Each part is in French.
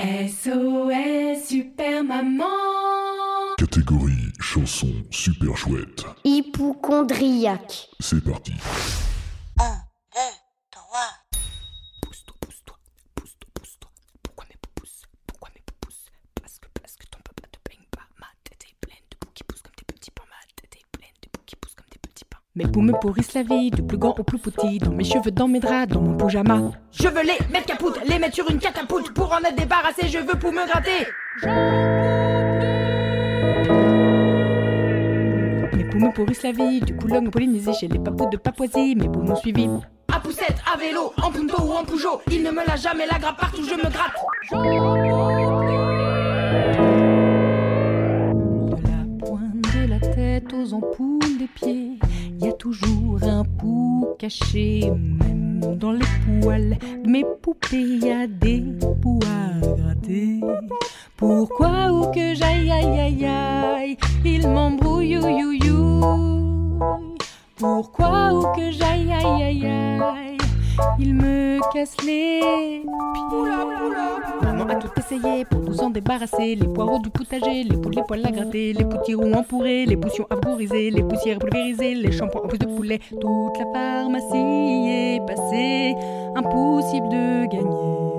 SOS Super Maman Catégorie chanson super chouette. Hypochondriaque. C'est parti. Pousse-toi, pousse-toi, pousse-toi, pousse-toi. Pourquoi mes pouces Pourquoi mes pouces Parce que, parce que ton papa te baigne pas. Ma tête est pleine de poux qui poussent comme des petits pains. Ma tête est pleine de poux qui poussent comme des petits pains. Mes poux me pourrissent la vie, du plus grand au plus petit. Dans mes cheveux, dans mes draps, dans mon pyjama. Je veux les mettre capoute, les mettre sur une catapulte. Pour en être débarrassé, je veux pour me gratter. Mes poumons pourrissent la vie, du coup l'homme pollinisé chez les papous de Papouasie, mes poumons suivis. À poussette, à vélo, en punto ou en Peugeot, il ne me lâche jamais la grappe partout, je me gratte. Toujours un pou caché, même dans les poils de mes poupées, y a des poux à gratter. Pourquoi ou que j'aille, aïe, aïe, aïe, il m'embrouille, you. Pourquoi ou que j'aille, aïe, aïe, aïe, il me casse les. Maman a tout essayé pour nous en débarrasser. Les poireaux du potager, les poules, les poils à gratter, les poutirons empourrés, les potions vaporisées, les poussières pulvérisées, les shampoings en plus de poulet. Toute la pharmacie est passée, impossible de gagner.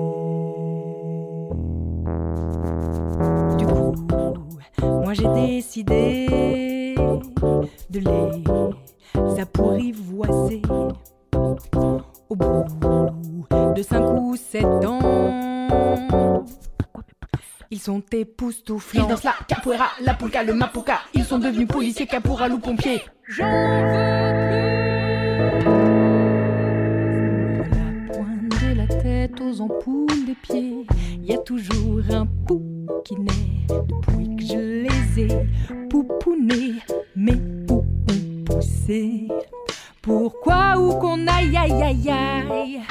Du coup, moi j'ai décidé de les apprivoiser. Au bout de cinq ou sept ans, ils sont époustouflants. Ils dansent la capoeira, la polka, le mapuka. Ils sont devenus policiers, caporal ou pompiers. J'en veux plus. De la pointe de la tête aux ampoules des pieds, il y a toujours un pou qui naît depuis que je les ai poupounés. Mes poux ont poussé. Pourquoi ou qu'on aille aïe aïe aïe?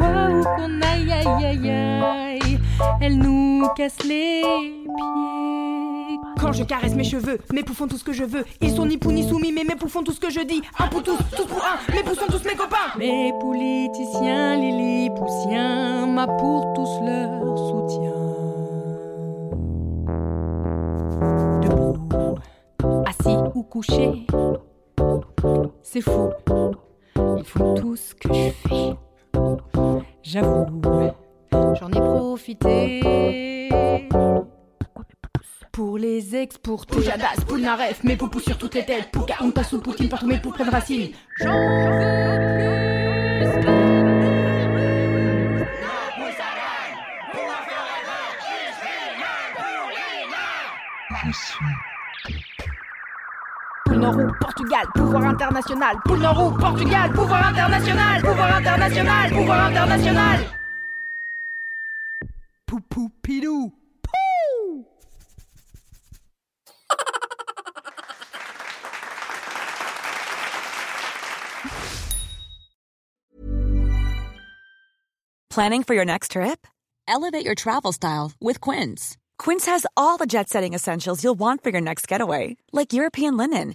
Pourquoi ou qu'on aille aïe aïe aïe. Elle nous casse les pieds. Quand je caresse mes cheveux, mes poux font tout ce que je veux. Ils sont ni pou ni soumis mais mes poux font tout ce que je dis. Un pour tous, tous pour un, mes poux sont tous mes copains. Mes politiciens, les lilliputiens Ma pour tous leur soutien. Debout assis ou couché. C'est fou, ils font tout ce que je fais. J'avoue, j'en ai profité. Pour les exporter. Poujadas, Poulnaref, mes poupous sur toutes les têtes. Pouka, on passe sous Poutine, partout mes poux prennent racine. J'en veux Poule Nord Portugal, pouvoir international. Portugal, pouvoir international. Pouvoir international, pouvoir international. Pilou. Planning for your next trip? Elevate your travel style with Quince. Quince has all the jet setting essentials you'll want for your next getaway, like European linen,